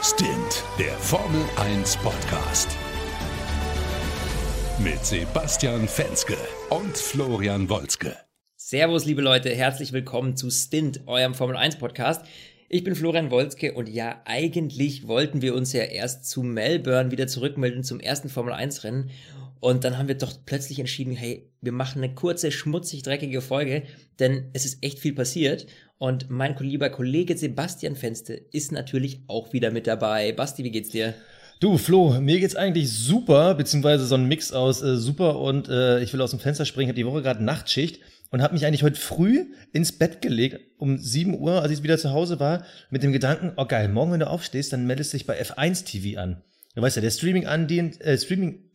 Stint, der Formel 1 Podcast. Mit Sebastian Fenske und Florian Wolzke. Servus, liebe Leute, herzlich willkommen zu Stint, eurem Formel 1 Podcast. Ich bin Florian Wolzke und ja, eigentlich wollten wir uns ja erst zu Melbourne wieder zurückmelden zum ersten Formel 1 Rennen. Und dann haben wir doch plötzlich entschieden, hey, wir machen eine kurze, schmutzig, dreckige Folge, denn es ist echt viel passiert. Und mein lieber Kollege Sebastian Fenste ist natürlich auch wieder mit dabei. Basti, wie geht's dir? Du, Flo, mir geht's eigentlich super, beziehungsweise so ein Mix aus äh, super und äh, ich will aus dem Fenster springen, habe die Woche gerade Nachtschicht und habe mich eigentlich heute früh ins Bett gelegt, um 7 Uhr, als ich wieder zu Hause war, mit dem Gedanken, oh geil, morgen, wenn du aufstehst, dann meldest du dich bei F1 TV an. Du weißt ja, der Streaming-Anbieter, äh, Streaming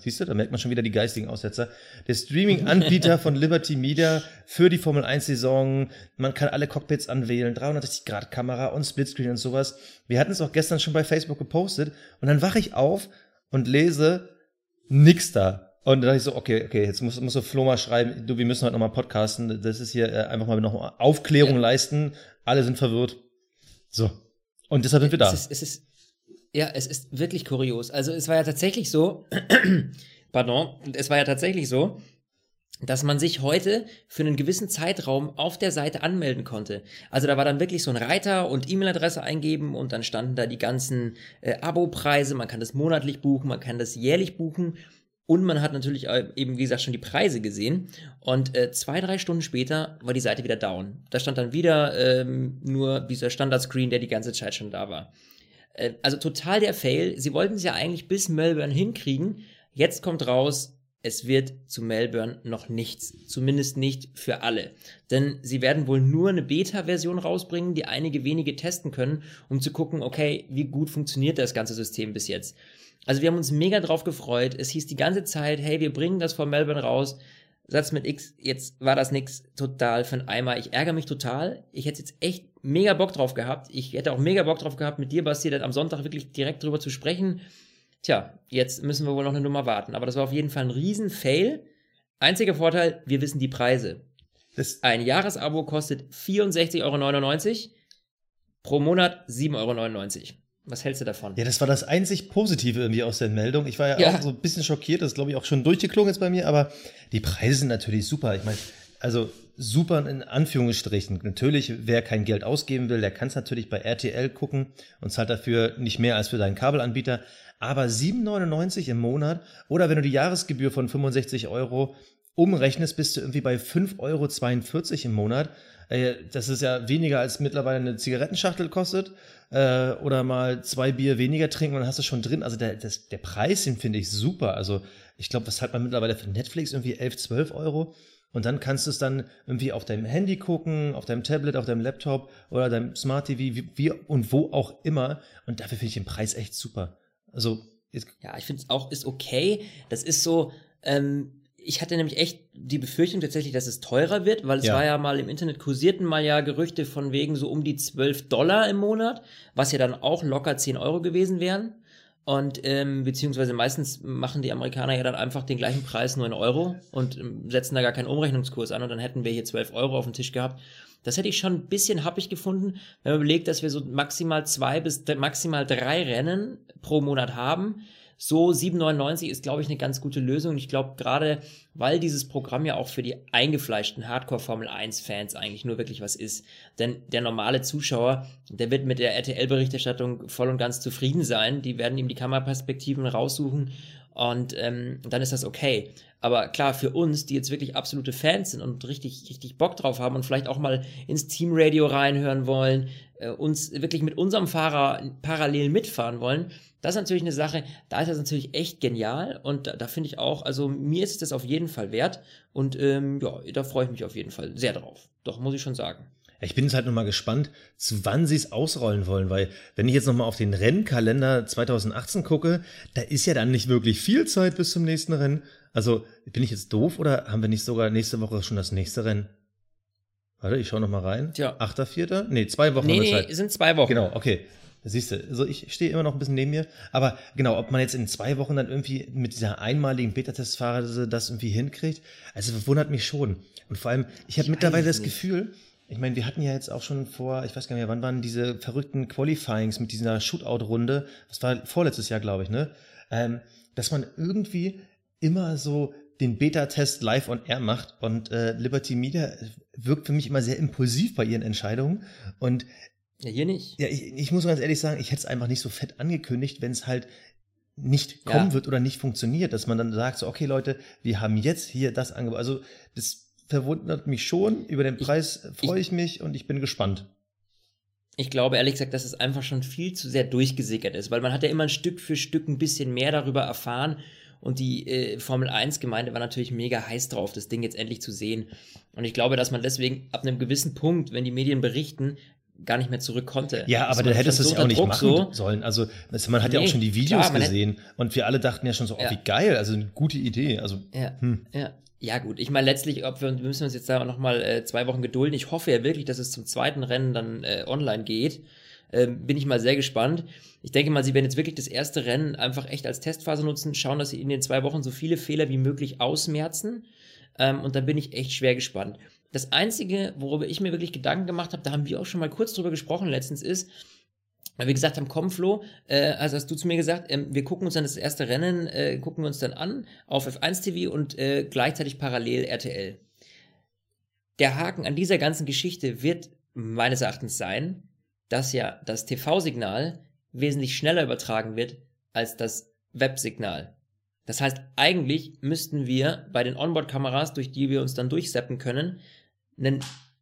siehst du, da merkt man schon wieder die geistigen Aussetzer, der Streaming-Anbieter von Liberty Media für die Formel 1-Saison, man kann alle Cockpits anwählen, 360-Grad-Kamera und Splitscreen und sowas. Wir hatten es auch gestern schon bei Facebook gepostet und dann wache ich auf und lese nix da. Und dann dachte ich so, okay, okay, jetzt muss, muss so Flo mal schreiben, du, wir müssen heute nochmal podcasten, das ist hier äh, einfach mal noch Aufklärung ja. leisten, alle sind verwirrt. So. Und deshalb sind wir da. Es ist, es ist ja, es ist wirklich kurios. Also es war ja tatsächlich so, pardon, es war ja tatsächlich so, dass man sich heute für einen gewissen Zeitraum auf der Seite anmelden konnte. Also da war dann wirklich so ein Reiter und E-Mail-Adresse eingeben und dann standen da die ganzen äh, Abo-Preise. Man kann das monatlich buchen, man kann das jährlich buchen und man hat natürlich äh, eben, wie gesagt, schon die Preise gesehen. Und äh, zwei, drei Stunden später war die Seite wieder down. Da stand dann wieder ähm, nur dieser Standard-Screen, der die ganze Zeit schon da war. Äh, also total der Fail. Sie wollten es ja eigentlich bis Melbourne hinkriegen. Jetzt kommt raus, es wird zu Melbourne noch nichts. Zumindest nicht für alle. Denn sie werden wohl nur eine Beta-Version rausbringen, die einige wenige testen können, um zu gucken, okay, wie gut funktioniert das ganze System bis jetzt. Also wir haben uns mega drauf gefreut. Es hieß die ganze Zeit, hey, wir bringen das vor Melbourne raus. Satz mit X, jetzt war das nix total für ein Eimer. Ich ärgere mich total. Ich hätte jetzt echt mega Bock drauf gehabt. Ich hätte auch mega Bock drauf gehabt, mit dir, Basti, dann am Sonntag wirklich direkt drüber zu sprechen. Tja, jetzt müssen wir wohl noch eine Nummer warten. Aber das war auf jeden Fall ein Riesen-Fail. Einziger Vorteil, wir wissen die Preise. Das ein Jahresabo kostet 64,99 Euro. Pro Monat 7,99 Euro. Was hältst du davon? Ja, das war das einzig Positive irgendwie aus der Meldung. Ich war ja, ja. auch so ein bisschen schockiert, das ist glaube ich auch schon durchgeklungen jetzt bei mir, aber die Preise sind natürlich super. Ich meine, also super in Anführungsstrichen. Natürlich, wer kein Geld ausgeben will, der kann es natürlich bei RTL gucken und zahlt dafür nicht mehr als für deinen Kabelanbieter. Aber 7,99 im Monat oder wenn du die Jahresgebühr von 65 Euro umrechnest, bist du irgendwie bei 5,42 Euro im Monat. Äh, das ist ja weniger als mittlerweile eine Zigarettenschachtel kostet äh, oder mal zwei Bier weniger trinken und dann hast du schon drin. Also der, das, der Preis, den finde ich super. Also ich glaube, was hat man mittlerweile für Netflix? Irgendwie 11, 12 Euro. Und dann kannst du es dann irgendwie auf deinem Handy gucken, auf deinem Tablet, auf deinem Laptop oder deinem Smart TV, wie, wie und wo auch immer. Und dafür finde ich den Preis echt super. Also ja, ich finde es auch ist okay. Das ist so. Ähm, ich hatte nämlich echt die Befürchtung tatsächlich, dass es teurer wird, weil es ja. war ja mal im Internet kursierten mal ja Gerüchte von wegen so um die 12 Dollar im Monat, was ja dann auch locker 10 Euro gewesen wären. Und ähm, beziehungsweise meistens machen die Amerikaner ja dann einfach den gleichen Preis nur in Euro und ähm, setzen da gar keinen Umrechnungskurs an und dann hätten wir hier 12 Euro auf dem Tisch gehabt. Das hätte ich schon ein bisschen happig gefunden, wenn man überlegt, dass wir so maximal zwei bis maximal drei Rennen pro Monat haben so 7,99 ist, glaube ich, eine ganz gute Lösung. Ich glaube, gerade weil dieses Programm ja auch für die eingefleischten Hardcore-Formel 1-Fans eigentlich nur wirklich was ist. Denn der normale Zuschauer, der wird mit der RTL-Berichterstattung voll und ganz zufrieden sein. Die werden ihm die Kameraperspektiven raussuchen und ähm, dann ist das okay. Aber klar, für uns, die jetzt wirklich absolute Fans sind und richtig, richtig Bock drauf haben und vielleicht auch mal ins Teamradio reinhören wollen, uns wirklich mit unserem Fahrer parallel mitfahren wollen, das ist natürlich eine Sache, da ist das natürlich echt genial und da, da finde ich auch, also mir ist das auf jeden Fall wert und ähm, ja, da freue ich mich auf jeden Fall sehr drauf. Doch, muss ich schon sagen. Ich bin jetzt halt nochmal gespannt, zu wann sie es ausrollen wollen, weil wenn ich jetzt nochmal auf den Rennkalender 2018 gucke, da ist ja dann nicht wirklich viel Zeit bis zum nächsten Rennen. Also bin ich jetzt doof oder haben wir nicht sogar nächste Woche schon das nächste Rennen? Warte, ich schaue nochmal rein. Tja. Achter, vierter? Nee, zwei Wochen. Nee, nee, sind zwei Wochen. Genau, okay. Siehst du, also ich stehe immer noch ein bisschen neben mir. Aber genau, ob man jetzt in zwei Wochen dann irgendwie mit dieser einmaligen Beta-Testphase das irgendwie hinkriegt, also wundert mich schon. Und vor allem, ich habe mitteuweile das Gefühl, ich meine, wir hatten ja jetzt auch schon vor, ich weiß gar nicht mehr, wann waren diese verrückten Qualifyings mit dieser Shootout-Runde? Das war vorletztes Jahr, glaube ich, ne? Ähm, dass man irgendwie immer so den Beta-Test live on air macht und äh, Liberty Media wirkt für mich immer sehr impulsiv bei ihren Entscheidungen und ja, hier nicht. Ja, ich, ich muss ganz ehrlich sagen, ich hätte es einfach nicht so fett angekündigt, wenn es halt nicht kommen ja. wird oder nicht funktioniert, dass man dann sagt, so, okay Leute, wir haben jetzt hier das Angebot. Also das verwundert mich schon. Über den Preis freue ich, ich mich und ich bin gespannt. Ich glaube ehrlich gesagt, dass es einfach schon viel zu sehr durchgesickert ist, weil man hat ja immer ein Stück für Stück ein bisschen mehr darüber erfahren und die äh, Formel 1-Gemeinde war natürlich mega heiß drauf, das Ding jetzt endlich zu sehen. Und ich glaube, dass man deswegen ab einem gewissen Punkt, wenn die Medien berichten, gar nicht mehr zurück konnte. Ja, aber dann hättest du es ja auch nicht Druck machen so. sollen. Also man hat nee, ja auch schon die Videos klar, gesehen und wir alle dachten ja schon so, oh, ja. wie geil, also eine gute Idee. Also, ja, hm. ja. Ja, gut. Ich meine, letztlich, ob wir, wir müssen uns jetzt da nochmal äh, zwei Wochen gedulden. Ich hoffe ja wirklich, dass es zum zweiten Rennen dann äh, online geht. Ähm, bin ich mal sehr gespannt. Ich denke mal, sie werden jetzt wirklich das erste Rennen einfach echt als Testphase nutzen, schauen, dass sie in den zwei Wochen so viele Fehler wie möglich ausmerzen. Ähm, und da bin ich echt schwer gespannt. Das Einzige, worüber ich mir wirklich Gedanken gemacht habe, da haben wir auch schon mal kurz drüber gesprochen letztens, ist, weil wir gesagt haben, komm Flo, äh, also hast du zu mir gesagt, ähm, wir gucken uns dann das erste Rennen, äh, gucken wir uns dann an auf F1 TV und äh, gleichzeitig parallel RTL. Der Haken an dieser ganzen Geschichte wird meines Erachtens sein, dass ja das TV-Signal wesentlich schneller übertragen wird als das Websignal. Das heißt, eigentlich müssten wir bei den Onboard-Kameras, durch die wir uns dann durchseppen können, einen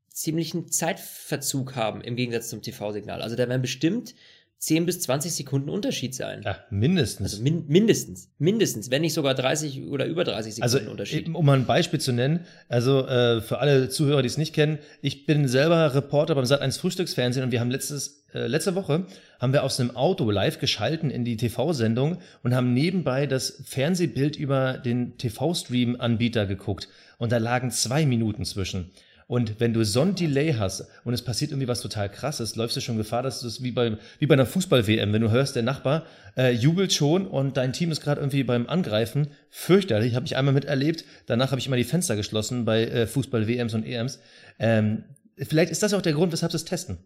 ziemlichen Zeitverzug haben im Gegensatz zum TV-Signal. Also da werden bestimmt 10 bis 20 Sekunden Unterschied sein. Ja, mindestens. Also min mindestens, mindestens, wenn nicht sogar 30 oder über 30 Sekunden also, Unterschied. Um mal ein Beispiel zu nennen, also äh, für alle Zuhörer, die es nicht kennen, ich bin selber Reporter beim Sat1 Frühstücksfernsehen und wir haben letztes, äh, letzte Woche haben wir aus einem Auto live geschalten in die TV-Sendung und haben nebenbei das Fernsehbild über den TV-Stream-Anbieter geguckt. Und da lagen zwei Minuten zwischen. Und wenn du so ein Delay hast und es passiert irgendwie was total krasses, läufst du schon Gefahr, dass du das wie bei, wie bei einer Fußball-WM, wenn du hörst, der Nachbar äh, jubelt schon und dein Team ist gerade irgendwie beim Angreifen. Fürchterlich, habe ich einmal miterlebt. Danach habe ich immer die Fenster geschlossen bei äh, Fußball-WMs und EMs. Ähm, vielleicht ist das auch der Grund, weshalb sie es testen.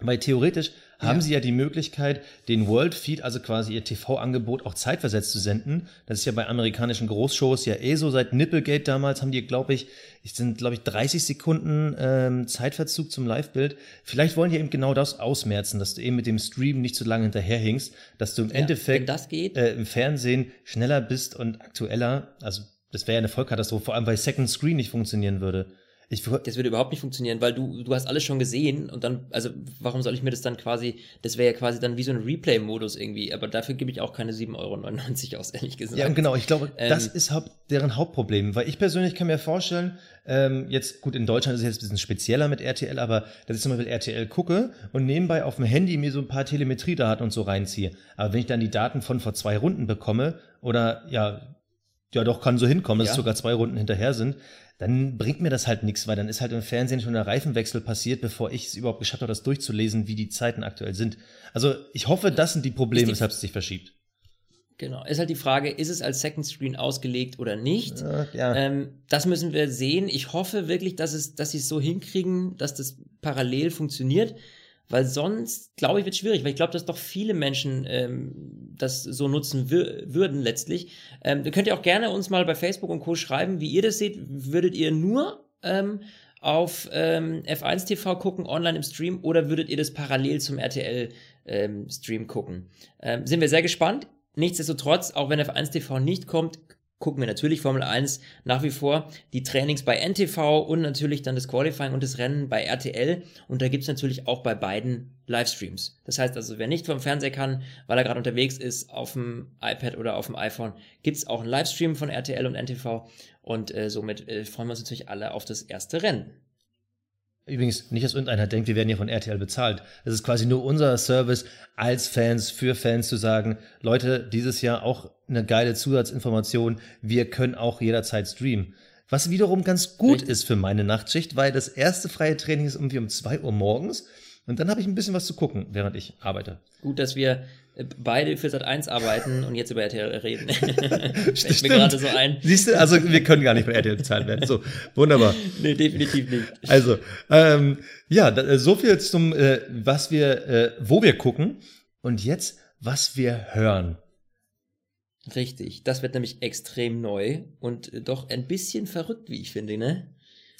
Weil theoretisch haben ja. sie ja die Möglichkeit, den World Feed, also quasi ihr TV-Angebot, auch zeitversetzt zu senden. Das ist ja bei amerikanischen Großshows ja eh so. Seit Nipplegate damals haben die, glaube ich, sind, glaube ich, 30 Sekunden ähm, Zeitverzug zum Live-Bild. Vielleicht wollen die eben genau das ausmerzen, dass du eben mit dem Stream nicht zu lange hinterherhingst, dass du im ja, Endeffekt äh, im Fernsehen schneller bist und aktueller. Also das wäre ja eine Vollkatastrophe, vor allem weil Second Screen nicht funktionieren würde. Ich, das würde überhaupt nicht funktionieren, weil du, du hast alles schon gesehen und dann, also warum soll ich mir das dann quasi, das wäre ja quasi dann wie so ein Replay-Modus irgendwie, aber dafür gebe ich auch keine 7,99 Euro aus, ehrlich gesagt. Ja, genau, ich glaube, ähm, das ist haupt, deren Hauptproblem, weil ich persönlich kann mir vorstellen, ähm, jetzt, gut, in Deutschland ist es jetzt ein bisschen spezieller mit RTL, aber dass ich zum Beispiel RTL gucke und nebenbei auf dem Handy mir so ein paar Telemetriedaten und so reinziehe. Aber wenn ich dann die Daten von vor zwei Runden bekomme oder ja, ja doch kann so hinkommen, dass ja. es sogar zwei Runden hinterher sind, dann bringt mir das halt nichts, weil dann ist halt im Fernsehen schon der Reifenwechsel passiert, bevor ich es überhaupt geschafft habe, das durchzulesen, wie die Zeiten aktuell sind. Also ich hoffe, das sind die Probleme, weshalb es sich verschiebt. Genau. Ist halt die Frage, ist es als Second Screen ausgelegt oder nicht? Ja, ja. Ähm, das müssen wir sehen. Ich hoffe wirklich, dass es, dass sie es so hinkriegen, dass das parallel funktioniert weil sonst, glaube ich, wird es schwierig, weil ich glaube, dass doch viele Menschen ähm, das so nutzen würden letztlich. Ähm, ihr könnt ja auch gerne uns mal bei Facebook und Co. schreiben, wie ihr das seht. Würdet ihr nur ähm, auf ähm, F1 TV gucken, online im Stream, oder würdet ihr das parallel zum RTL-Stream ähm, gucken? Ähm, sind wir sehr gespannt. Nichtsdestotrotz, auch wenn F1 TV nicht kommt, gucken wir natürlich Formel 1 nach wie vor die Trainings bei NTV und natürlich dann das Qualifying und das Rennen bei RTL. Und da gibt's natürlich auch bei beiden Livestreams. Das heißt also, wer nicht vom Fernseher kann, weil er gerade unterwegs ist, auf dem iPad oder auf dem iPhone, gibt's auch einen Livestream von RTL und NTV. Und äh, somit äh, freuen wir uns natürlich alle auf das erste Rennen. Übrigens, nicht, dass irgendeiner denkt, wir werden hier von RTL bezahlt. Es ist quasi nur unser Service als Fans, für Fans zu sagen, Leute, dieses Jahr auch eine geile Zusatzinformation, wir können auch jederzeit streamen. Was wiederum ganz gut Richtig. ist für meine Nachtschicht, weil das erste freie Training ist irgendwie um zwei Uhr morgens. Und dann habe ich ein bisschen was zu gucken, während ich arbeite. Gut, dass wir äh, beide für Sat 1 arbeiten und jetzt über RTL reden. Fällt mir gerade so ein. Siehst du, also wir können gar nicht bei RTL bezahlt werden. So, wunderbar. nee, definitiv nicht. Also, ähm, ja, äh, so viel zum, äh, was wir, äh, wo wir gucken und jetzt, was wir hören. Richtig, das wird nämlich extrem neu und äh, doch ein bisschen verrückt, wie ich finde, ne?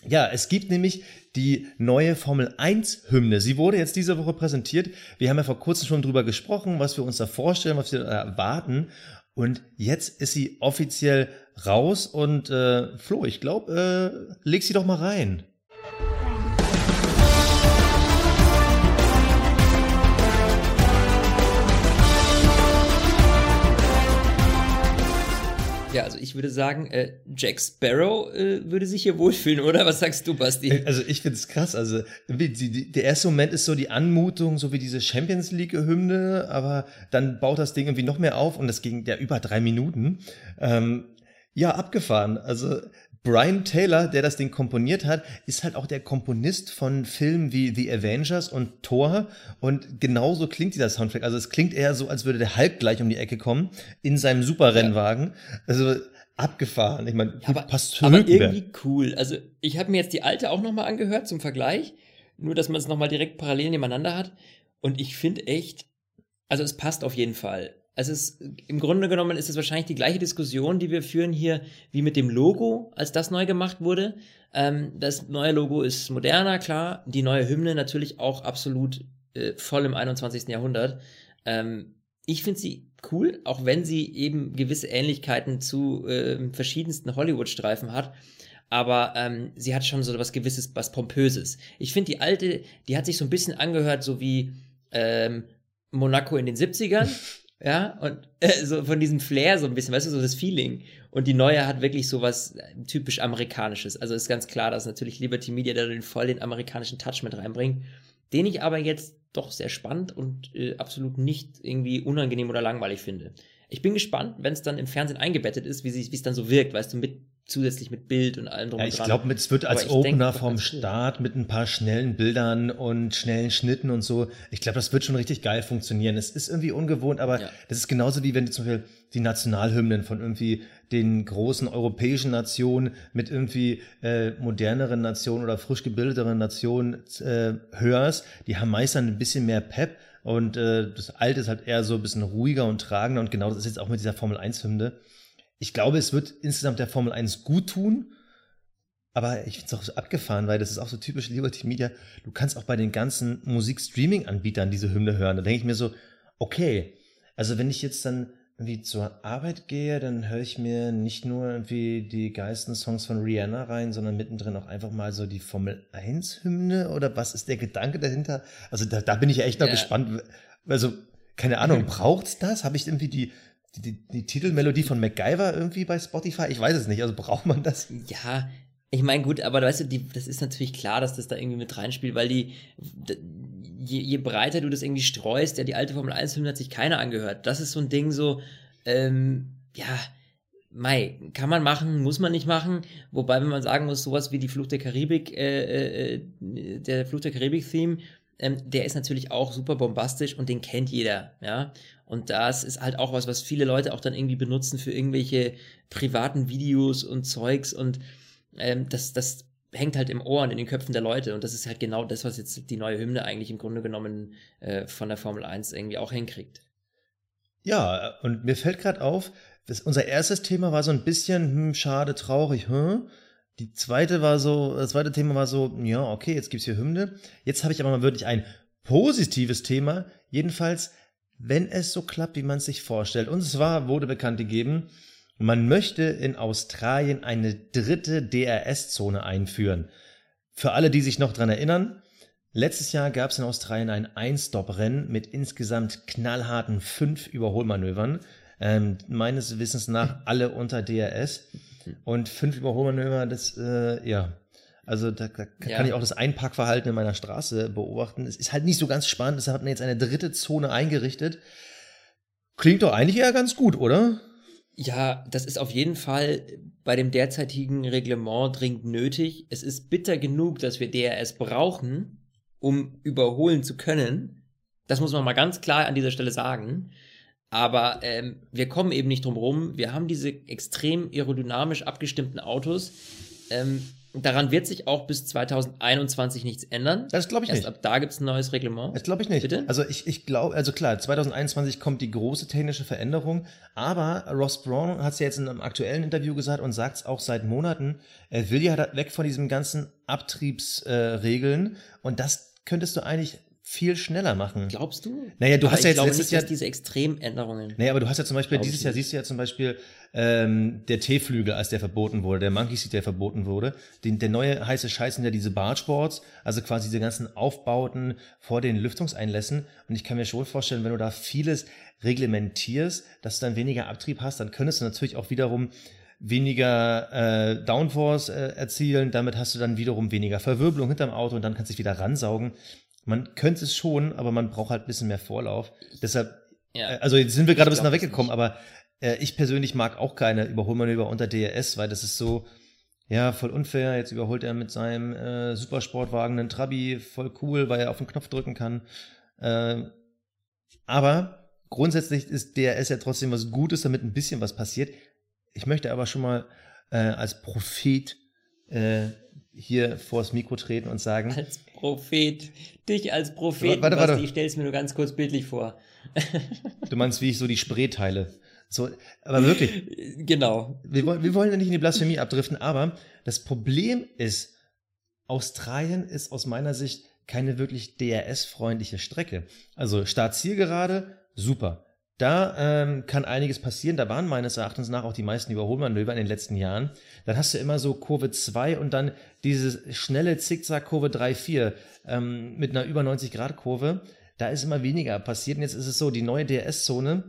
Ja, es gibt nämlich die neue Formel 1 Hymne. Sie wurde jetzt diese Woche präsentiert. Wir haben ja vor kurzem schon drüber gesprochen, was wir uns da vorstellen, was wir da erwarten. Und jetzt ist sie offiziell raus und äh, Flo, ich glaube, äh, leg sie doch mal rein. Würde sagen, äh, Jack Sparrow äh, würde sich hier wohlfühlen, oder? Was sagst du, Basti? Äh, also ich finde es krass. Also die, die, der erste Moment ist so die Anmutung, so wie diese Champions League-Hymne, aber dann baut das Ding irgendwie noch mehr auf und das ging ja über drei Minuten. Ähm, ja, abgefahren. Also Brian Taylor, der das Ding komponiert hat, ist halt auch der Komponist von Filmen wie The Avengers und Thor. Und genauso klingt dieser Soundtrack. Also es klingt eher so, als würde der Hulk gleich um die Ecke kommen in seinem Superrennwagen. Ja. Also abgefahren. Ich meine, aber, passt zu Aber irgendwie cool. Also ich habe mir jetzt die alte auch nochmal angehört zum Vergleich. Nur, dass man es nochmal direkt parallel nebeneinander hat. Und ich finde echt, also es passt auf jeden Fall. Also es, im Grunde genommen ist es wahrscheinlich die gleiche Diskussion, die wir führen hier, wie mit dem Logo, als das neu gemacht wurde. Ähm, das neue Logo ist moderner, klar. Die neue Hymne natürlich auch absolut äh, voll im 21. Jahrhundert. Ähm, ich finde sie cool, auch wenn sie eben gewisse Ähnlichkeiten zu äh, verschiedensten Hollywood-Streifen hat. Aber ähm, sie hat schon so was Gewisses, was Pompöses. Ich finde die alte, die hat sich so ein bisschen angehört, so wie ähm, Monaco in den 70ern. Ja, und äh, so von diesem Flair so ein bisschen, weißt du, so das Feeling. Und die neue hat wirklich so was äh, typisch Amerikanisches. Also ist ganz klar, dass natürlich Liberty Media da den voll den amerikanischen Touch mit reinbringt, den ich aber jetzt doch sehr spannend und äh, absolut nicht irgendwie unangenehm oder langweilig finde. Ich bin gespannt, wenn es dann im Fernsehen eingebettet ist, wie es dann so wirkt, weißt du, mit zusätzlich mit Bild und allem drum ja, ich glaube, es wird als Opener denk, vom Start mit ein paar schnellen Bildern und schnellen Schnitten und so. Ich glaube, das wird schon richtig geil funktionieren. Es ist irgendwie ungewohnt, aber ja. das ist genauso wie wenn du zum Beispiel die Nationalhymnen von irgendwie den großen europäischen Nationen mit irgendwie äh, moderneren Nationen oder frisch gebildeteren Nationen äh, hörst. Die haben meist dann ein bisschen mehr Pep und äh, das Alte ist halt eher so ein bisschen ruhiger und tragender und genau das ist jetzt auch mit dieser Formel 1 Hymne ich glaube, es wird insgesamt der Formel 1 gut tun. Aber ich finde es auch so abgefahren, weil das ist auch so typisch Liberty Media. Du kannst auch bei den ganzen Musikstreaming-Anbietern diese Hymne hören. Da denke ich mir so, okay, also wenn ich jetzt dann irgendwie zur Arbeit gehe, dann höre ich mir nicht nur irgendwie die geilsten Songs von Rihanna rein, sondern mittendrin auch einfach mal so die Formel 1 Hymne oder was ist der Gedanke dahinter? Also da, da bin ich echt noch ja. gespannt. Also, keine Ahnung, braucht's das? Habe ich irgendwie die, die, die Titelmelodie von MacGyver irgendwie bei Spotify? Ich weiß es nicht. Also braucht man das? Ja, ich meine, gut, aber weißt du, die, das ist natürlich klar, dass das da irgendwie mit reinspielt, weil die, je, je breiter du das irgendwie streust, ja, die alte Formel 1 Hymne hat sich keiner angehört. Das ist so ein Ding so, ähm, ja, Mai, kann man machen, muss man nicht machen. Wobei, wenn man sagen muss, sowas wie die Flucht der Karibik, äh, äh, der Flucht der Karibik-Theme, ähm, der ist natürlich auch super bombastisch und den kennt jeder, ja. Und das ist halt auch was, was viele Leute auch dann irgendwie benutzen für irgendwelche privaten Videos und Zeugs und ähm, das, das hängt halt im Ohr und in den Köpfen der Leute und das ist halt genau das, was jetzt die neue Hymne eigentlich im Grunde genommen äh, von der Formel 1 irgendwie auch hinkriegt. Ja, und mir fällt gerade auf, dass unser erstes Thema war so ein bisschen, hm, schade, traurig, hm? Die zweite war so, das zweite Thema war so, ja, okay, jetzt gibt's hier Hymne. Jetzt habe ich aber mal wirklich ein positives Thema. Jedenfalls wenn es so klappt, wie man es sich vorstellt. Und zwar wurde bekannt gegeben, man möchte in Australien eine dritte DRS-Zone einführen. Für alle, die sich noch dran erinnern, letztes Jahr gab es in Australien ein Ein-Stop-Rennen mit insgesamt knallharten fünf Überholmanövern. Ähm, meines Wissens nach alle unter DRS. Und fünf Überholmanöver, das, äh, ja, also da, da ja. kann ich auch das Einparkverhalten in meiner Straße beobachten. Es ist halt nicht so ganz spannend, deshalb hat man jetzt eine dritte Zone eingerichtet. Klingt doch eigentlich eher ganz gut, oder? Ja, das ist auf jeden Fall bei dem derzeitigen Reglement dringend nötig. Es ist bitter genug, dass wir DRS brauchen, um überholen zu können. Das muss man mal ganz klar an dieser Stelle sagen. Aber ähm, wir kommen eben nicht drum rum. Wir haben diese extrem aerodynamisch abgestimmten Autos. Ähm, daran wird sich auch bis 2021 nichts ändern. Das glaube ich Erst nicht. ab da gibt es ein neues Reglement. Das glaube ich nicht. Bitte? Also ich, ich glaube, also klar, 2021 kommt die große technische Veränderung, aber Ross Braun hat es ja jetzt in einem aktuellen Interview gesagt und sagt es auch seit Monaten, er will ja weg von diesen ganzen Abtriebsregeln äh, und das könntest du eigentlich viel schneller machen. Glaubst du? Naja, du aber hast ja jetzt letztes nicht, Jahr diese Extremänderungen. Naja, aber du hast ja zum Beispiel dieses Jahr siehst du ja zum Beispiel ähm, der T-Flügel, als der verboten wurde, der Monkey Seat, der verboten wurde. Den, der neue heiße Scheiß sind ja diese Bargeboards, also quasi diese ganzen Aufbauten vor den Lüftungseinlässen. Und ich kann mir schon vorstellen, wenn du da vieles reglementierst, dass du dann weniger Abtrieb hast, dann könntest du natürlich auch wiederum weniger äh, Downforce äh, erzielen, damit hast du dann wiederum weniger Verwirbelung hinterm Auto und dann kannst du dich wieder ransaugen. Man könnte es schon, aber man braucht halt ein bisschen mehr Vorlauf. Deshalb, ja. äh, also jetzt sind wir gerade ein bisschen weggekommen, aber äh, ich persönlich mag auch keine Überholmanöver unter DRS, weil das ist so, ja, voll unfair. Jetzt überholt er mit seinem äh, Supersportwagen einen Trabi, voll cool, weil er auf den Knopf drücken kann. Äh, aber grundsätzlich ist DRS ja trotzdem was Gutes, damit ein bisschen was passiert. Ich möchte aber schon mal äh, als Prophet äh, hier vors Mikro treten und sagen. Als Prophet. Dich als Prophet. Warte, warte. Ich stelle es mir nur ganz kurz bildlich vor. du meinst, wie ich so die Spree teile. So, aber wirklich. Genau. Wir, wollen, wir wollen ja nicht in die Blasphemie abdriften, aber das Problem ist, Australien ist aus meiner Sicht keine wirklich DRS-freundliche Strecke. Also Start-Zielgerade, super. Da ähm, kann einiges passieren. Da waren meines Erachtens nach auch die meisten Überholmanöver in den letzten Jahren. Dann hast du immer so Kurve 2 und dann diese schnelle Zickzack-Kurve 3, 4 ähm, mit einer über 90-Grad-Kurve. Da ist immer weniger passiert. Und jetzt ist es so, die neue DRS-Zone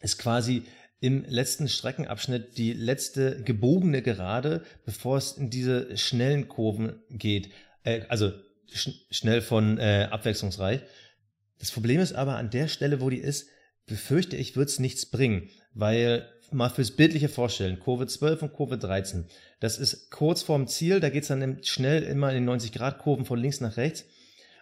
ist quasi im letzten Streckenabschnitt die letzte gebogene Gerade, bevor es in diese schnellen Kurven geht. Äh, also sch schnell von äh, abwechslungsreich. Das Problem ist aber an der Stelle, wo die ist, befürchte ich, wird es nichts bringen, weil mal fürs bildliche Vorstellen, Kurve 12 und Kurve 13, das ist kurz vorm Ziel, da geht es dann schnell immer in den 90-Grad-Kurven von links nach rechts.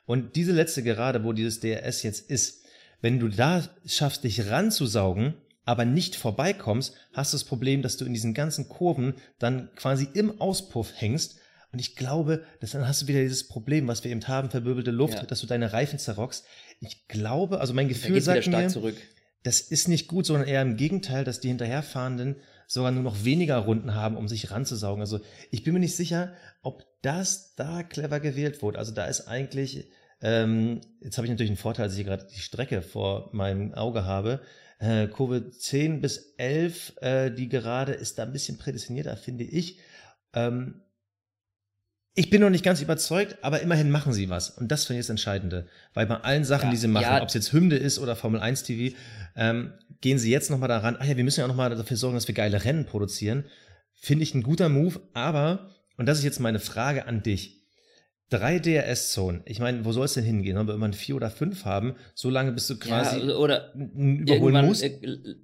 Und diese letzte Gerade, wo dieses DRS jetzt ist, wenn du da schaffst, dich ranzusaugen, aber nicht vorbeikommst, hast du das Problem, dass du in diesen ganzen Kurven dann quasi im Auspuff hängst. Und ich glaube, dass dann hast du wieder dieses Problem, was wir eben haben, verwirbelte Luft, ja. dass du deine Reifen zerrockst. Ich glaube, also mein Gefühl sagt mir, zurück das ist nicht gut, sondern eher im Gegenteil, dass die Hinterherfahrenden sogar nur noch weniger Runden haben, um sich ranzusaugen. Also ich bin mir nicht sicher, ob das da clever gewählt wurde. Also da ist eigentlich, ähm, jetzt habe ich natürlich einen Vorteil, dass ich gerade die Strecke vor meinem Auge habe. Äh, Kurve 10 bis 11, äh, die gerade ist da ein bisschen prädestinierter, finde ich. Ähm, ich bin noch nicht ganz überzeugt, aber immerhin machen sie was. Und das finde ich das Entscheidende. Weil bei allen Sachen, ja, die sie machen, ja. ob es jetzt Hymne ist oder Formel 1 TV, ähm, gehen sie jetzt nochmal daran, ach ja, wir müssen ja auch nochmal dafür sorgen, dass wir geile Rennen produzieren. Finde ich ein guter Move, aber, und das ist jetzt meine Frage an dich. Drei DRS-Zonen. Ich meine, wo soll es denn hingehen? Wenn wir immer vier oder fünf haben, so lange bis du quasi ja, oder überholen musst. Äh,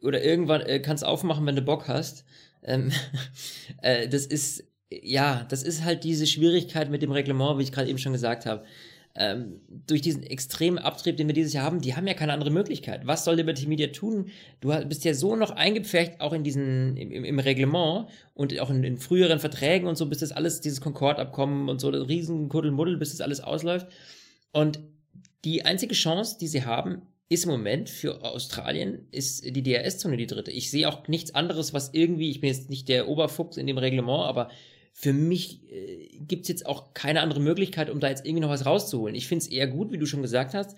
oder irgendwann äh, kannst aufmachen, wenn du Bock hast. Ähm, äh, das ist ja, das ist halt diese Schwierigkeit mit dem Reglement, wie ich gerade eben schon gesagt habe. Ähm, durch diesen extremen Abtrieb, den wir dieses Jahr haben, die haben ja keine andere Möglichkeit. Was soll Liberty Media tun? Du bist ja so noch eingepfercht, auch in diesen, im, im Reglement und auch in, in, früheren Verträgen und so, bis das alles, dieses Concord-Abkommen und so, das riesen Kuddelmuddel, bis das alles ausläuft. Und die einzige Chance, die sie haben, ist im Moment für Australien, ist die DRS-Zone die dritte. Ich sehe auch nichts anderes, was irgendwie, ich bin jetzt nicht der Oberfuchs in dem Reglement, aber für mich äh, gibt es jetzt auch keine andere Möglichkeit, um da jetzt irgendwie noch was rauszuholen. Ich finde es eher gut, wie du schon gesagt hast,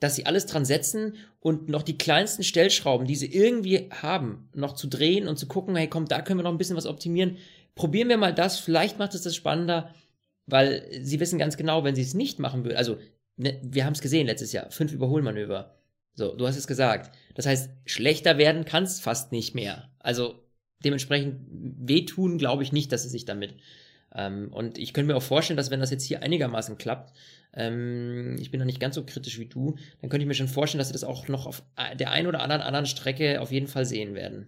dass sie alles dran setzen und noch die kleinsten Stellschrauben, die sie irgendwie haben, noch zu drehen und zu gucken, hey, komm, da können wir noch ein bisschen was optimieren. Probieren wir mal das, vielleicht macht es das spannender, weil sie wissen ganz genau, wenn sie es nicht machen würden, also ne, wir haben es gesehen letztes Jahr, fünf Überholmanöver. So, du hast es gesagt. Das heißt, schlechter werden kann es fast nicht mehr. Also dementsprechend wehtun, glaube ich nicht, dass sie sich damit. Ähm, und ich könnte mir auch vorstellen, dass wenn das jetzt hier einigermaßen klappt, ähm, ich bin noch nicht ganz so kritisch wie du, dann könnte ich mir schon vorstellen, dass sie das auch noch auf der einen oder anderen anderen Strecke auf jeden Fall sehen werden.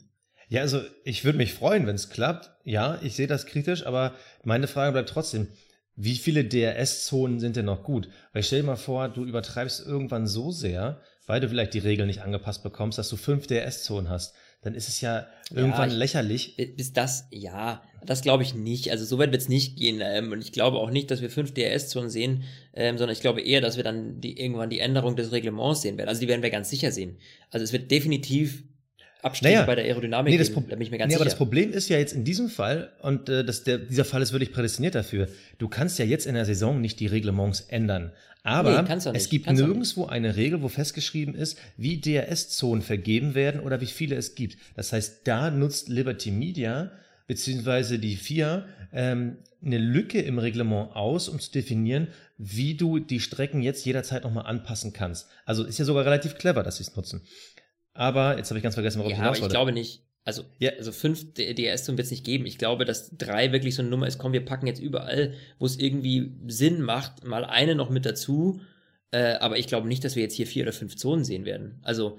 Ja, also ich würde mich freuen, wenn es klappt. Ja, ich sehe das kritisch, aber meine Frage bleibt trotzdem, wie viele DRS-Zonen sind denn noch gut? Weil stell dir mal vor, du übertreibst irgendwann so sehr, weil du vielleicht die Regeln nicht angepasst bekommst, dass du fünf DRS-Zonen hast. Dann ist es ja irgendwann Ja, ich- lächerlich. Bis das, ja, das glaube ich nicht. Also so weit wird es nicht gehen. Ähm, und ich glaube auch nicht, dass wir fünf DRS-Zonen sehen, ähm, sondern ich glaube eher, dass wir dann die, irgendwann die Änderung des Reglements sehen werden. Also die werden wir ganz sicher sehen. Also es wird definitiv Abstriche Naja, bei der Aerodynamik Nee, das, geben, da bin ich mir ganz nee, aber das sicher. Problem ist ja jetzt in diesem Fall, und äh, das, der, dieser Fall ist wirklich prädestiniert dafür, du kannst ja jetzt in der Saison nicht die Reglements ändern. Aber Nee, es gibt kannst nirgendwo eine Regel, wo festgeschrieben ist, wie DRS-Zonen vergeben werden oder wie viele es gibt. Das heißt, da nutzt Liberty Media beziehungsweise die FIA ähm, eine Lücke im Reglement aus, um zu definieren, wie du die Strecken jetzt jederzeit nochmal anpassen kannst. Also ist ja sogar relativ clever, dass sie es nutzen. Aber jetzt habe ich ganz vergessen, worauf Ja, ich hinaus ich wollte. glaube nicht. Also, Ja. also fünf DRS-Zonen wird es nicht geben. Ich glaube, dass drei wirklich so eine Nummer ist, komm, wir packen jetzt überall, wo es irgendwie Sinn macht, mal eine noch mit dazu. Äh, aber ich glaube nicht, dass wir jetzt hier vier oder fünf Zonen sehen werden. Also,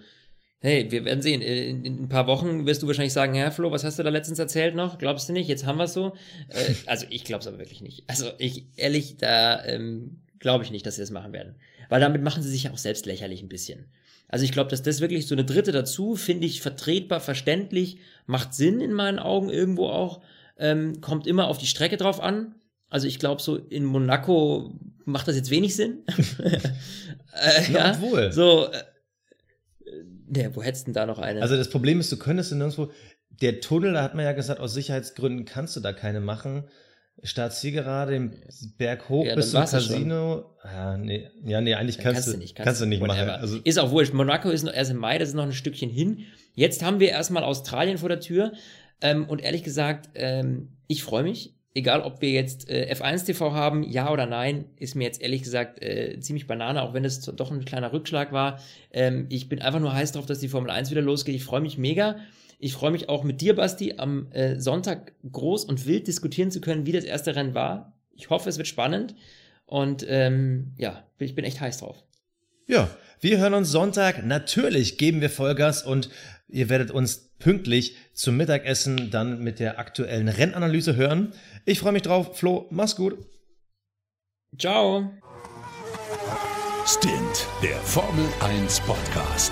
hey, wir werden sehen. Äh, In, in ein paar Wochen wirst du wahrscheinlich sagen, Herr Flo, was hast du da letztens erzählt noch? Glaubst du nicht? Jetzt haben wir es so. Äh, also ich glaube es aber wirklich nicht. Also ich, ehrlich, da ähm, glaube ich nicht, dass sie das machen werden. Weil damit machen sie sich ja auch selbst lächerlich ein bisschen. Also ich glaube, dass das wirklich so eine dritte dazu, finde ich vertretbar, verständlich, macht Sinn in meinen Augen irgendwo auch, ähm, kommt immer auf die Strecke drauf an. Also ich glaube, so in Monaco macht das jetzt wenig Sinn. äh, ja, obwohl. So, äh, ne, wo hättest du denn da noch eine? Also das Problem ist, du könntest in nirgendwo, der Tunnel, da hat man ja gesagt, aus Sicherheitsgründen kannst du da keine machen. Start-Zielgerade, den Berg hoch Ja, bis zum. Casino. Ah, nee, ja, nee, eigentlich kannst, du, nicht. kannst, du nicht machen. Also, ist auch wurscht. Monaco ist noch erst im Mai, das ist noch ein Stückchen hin. Jetzt haben wir erstmal Australien vor der Tür. Ähm, und ehrlich gesagt, ähm, ich freue mich. Egal, ob wir jetzt äh, F1 TV haben, ja oder nein, ist mir jetzt ehrlich gesagt äh, ziemlich Banane, auch wenn es doch ein kleiner Rückschlag war. Ähm, ich bin einfach nur heiß drauf, dass die Formel 1 wieder losgeht. Ich freue mich mega. Ich freue mich auch mit dir, Basti, am äh, Sonntag groß und wild diskutieren zu können, wie das erste Rennen war. Ich hoffe, es wird spannend. Und ähm, ja, ich bin echt heiß drauf. ja, wir hören uns Sonntag. Natürlich geben wir Vollgas und ihr werdet uns pünktlich zum Mittagessen dann mit der aktuellen Rennanalyse hören. Ich freue mich drauf. Flo, mach's gut. Ciao. Stint, der Formel 1 Podcast.